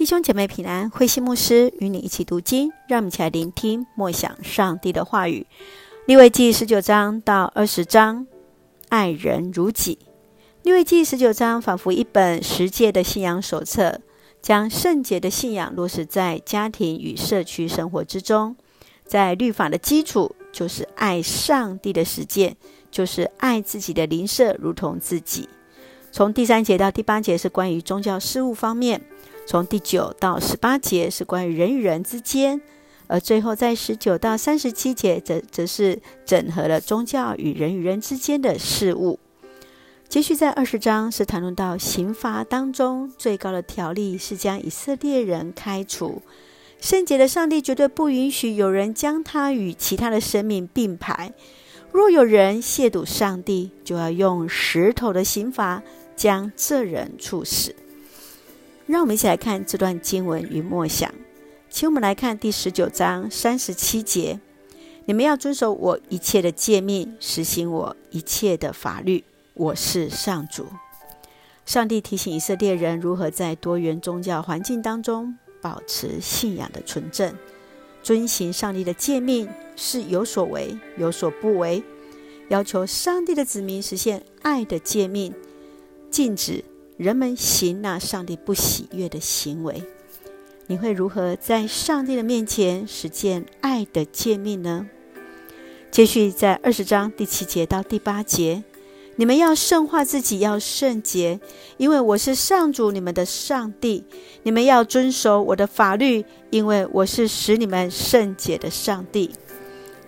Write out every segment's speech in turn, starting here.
弟兄姐妹平安，慧馨牧师与你一起读经，让我们一起来聆听默想上帝的话语。利未记十九章到二十章，爱人如己。利未记十九章仿佛一本十诫的信仰手册，将圣洁的信仰落实在家庭与社区生活之中。在律法的基础，就是爱上帝的实践，就是爱自己的邻舍如同自己。从第三节到第八节是关于宗教事务方面。从第九到十八节是关于人与人之间，而最后在十九到三十七节则则是整合了宗教与人与人之间的事物。接续在二十章是谈论到刑罚当中最高的条例是将以色列人开除。圣洁的上帝绝对不允许有人将他与其他的生命并排。若有人亵渎上帝，就要用石头的刑罚将这人处死。让我们一起来看这段经文与默想。请我们来看第十九章三十七节：“你们要遵守我一切的诫命，实行我一切的法律。我是上主。”上帝提醒以色列人如何在多元宗教环境当中保持信仰的纯正，遵行上帝的诫命是有所为有所不为，要求上帝的子民实现爱的诫命，禁止。人们行那上帝不喜悦的行为，你会如何在上帝的面前实践爱的诫命呢？接续在二十章第七节到第八节，你们要圣化自己，要圣洁，因为我是上主你们的上帝。你们要遵守我的法律，因为我是使你们圣洁的上帝。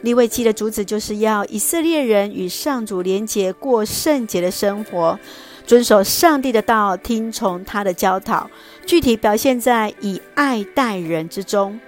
利未记的主旨就是要以色列人与上主连结，过圣洁的生活。遵守上帝的道，听从他的教导，具体表现在以爱待人之中。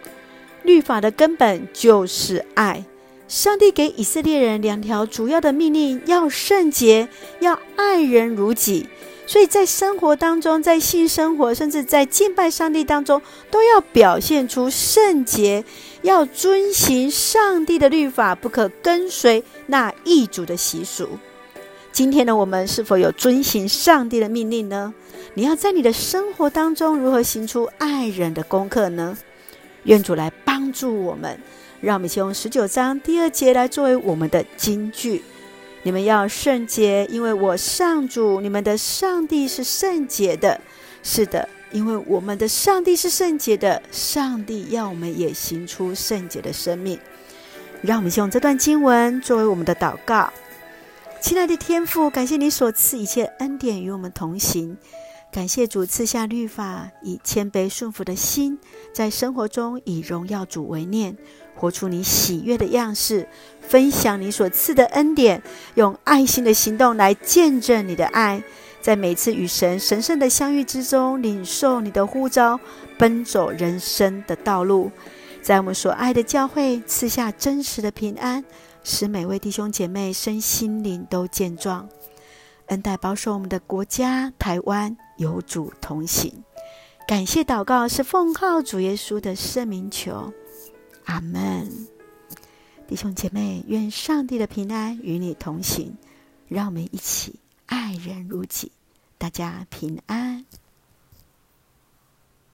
律法的根本就是爱。上帝给以色列人两条主要的命令：要圣洁，要爱人如己。所以在生活当中，在性生活，甚至在敬拜上帝当中，都要表现出圣洁，要遵行上帝的律法，不可跟随那异族的习俗。今天的我们是否有遵行上帝的命令呢？你要在你的生活当中如何行出爱人的功课呢？愿主来帮助我们，让我们先用十九章第二节来作为我们的金句：你们要圣洁，因为我上主你们的上帝是圣洁的。是的，因为我们的上帝是圣洁的，上帝要我们也行出圣洁的生命。让我们先用这段经文作为我们的祷告。亲爱的天父，感谢你所赐一切恩典与我们同行。感谢主赐下律法，以谦卑顺服的心，在生活中以荣耀主为念，活出你喜悦的样式，分享你所赐的恩典，用爱心的行动来见证你的爱，在每次与神神圣的相遇之中，领受你的呼召，奔走人生的道路，在我们所爱的教会赐下真实的平安。使每位弟兄姐妹身心灵都健壮，恩待保守我们的国家台湾有主同行。感谢祷告是奉靠主耶稣的圣名求，阿门。弟兄姐妹，愿上帝的平安与你同行，让我们一起爱人如己。大家平安。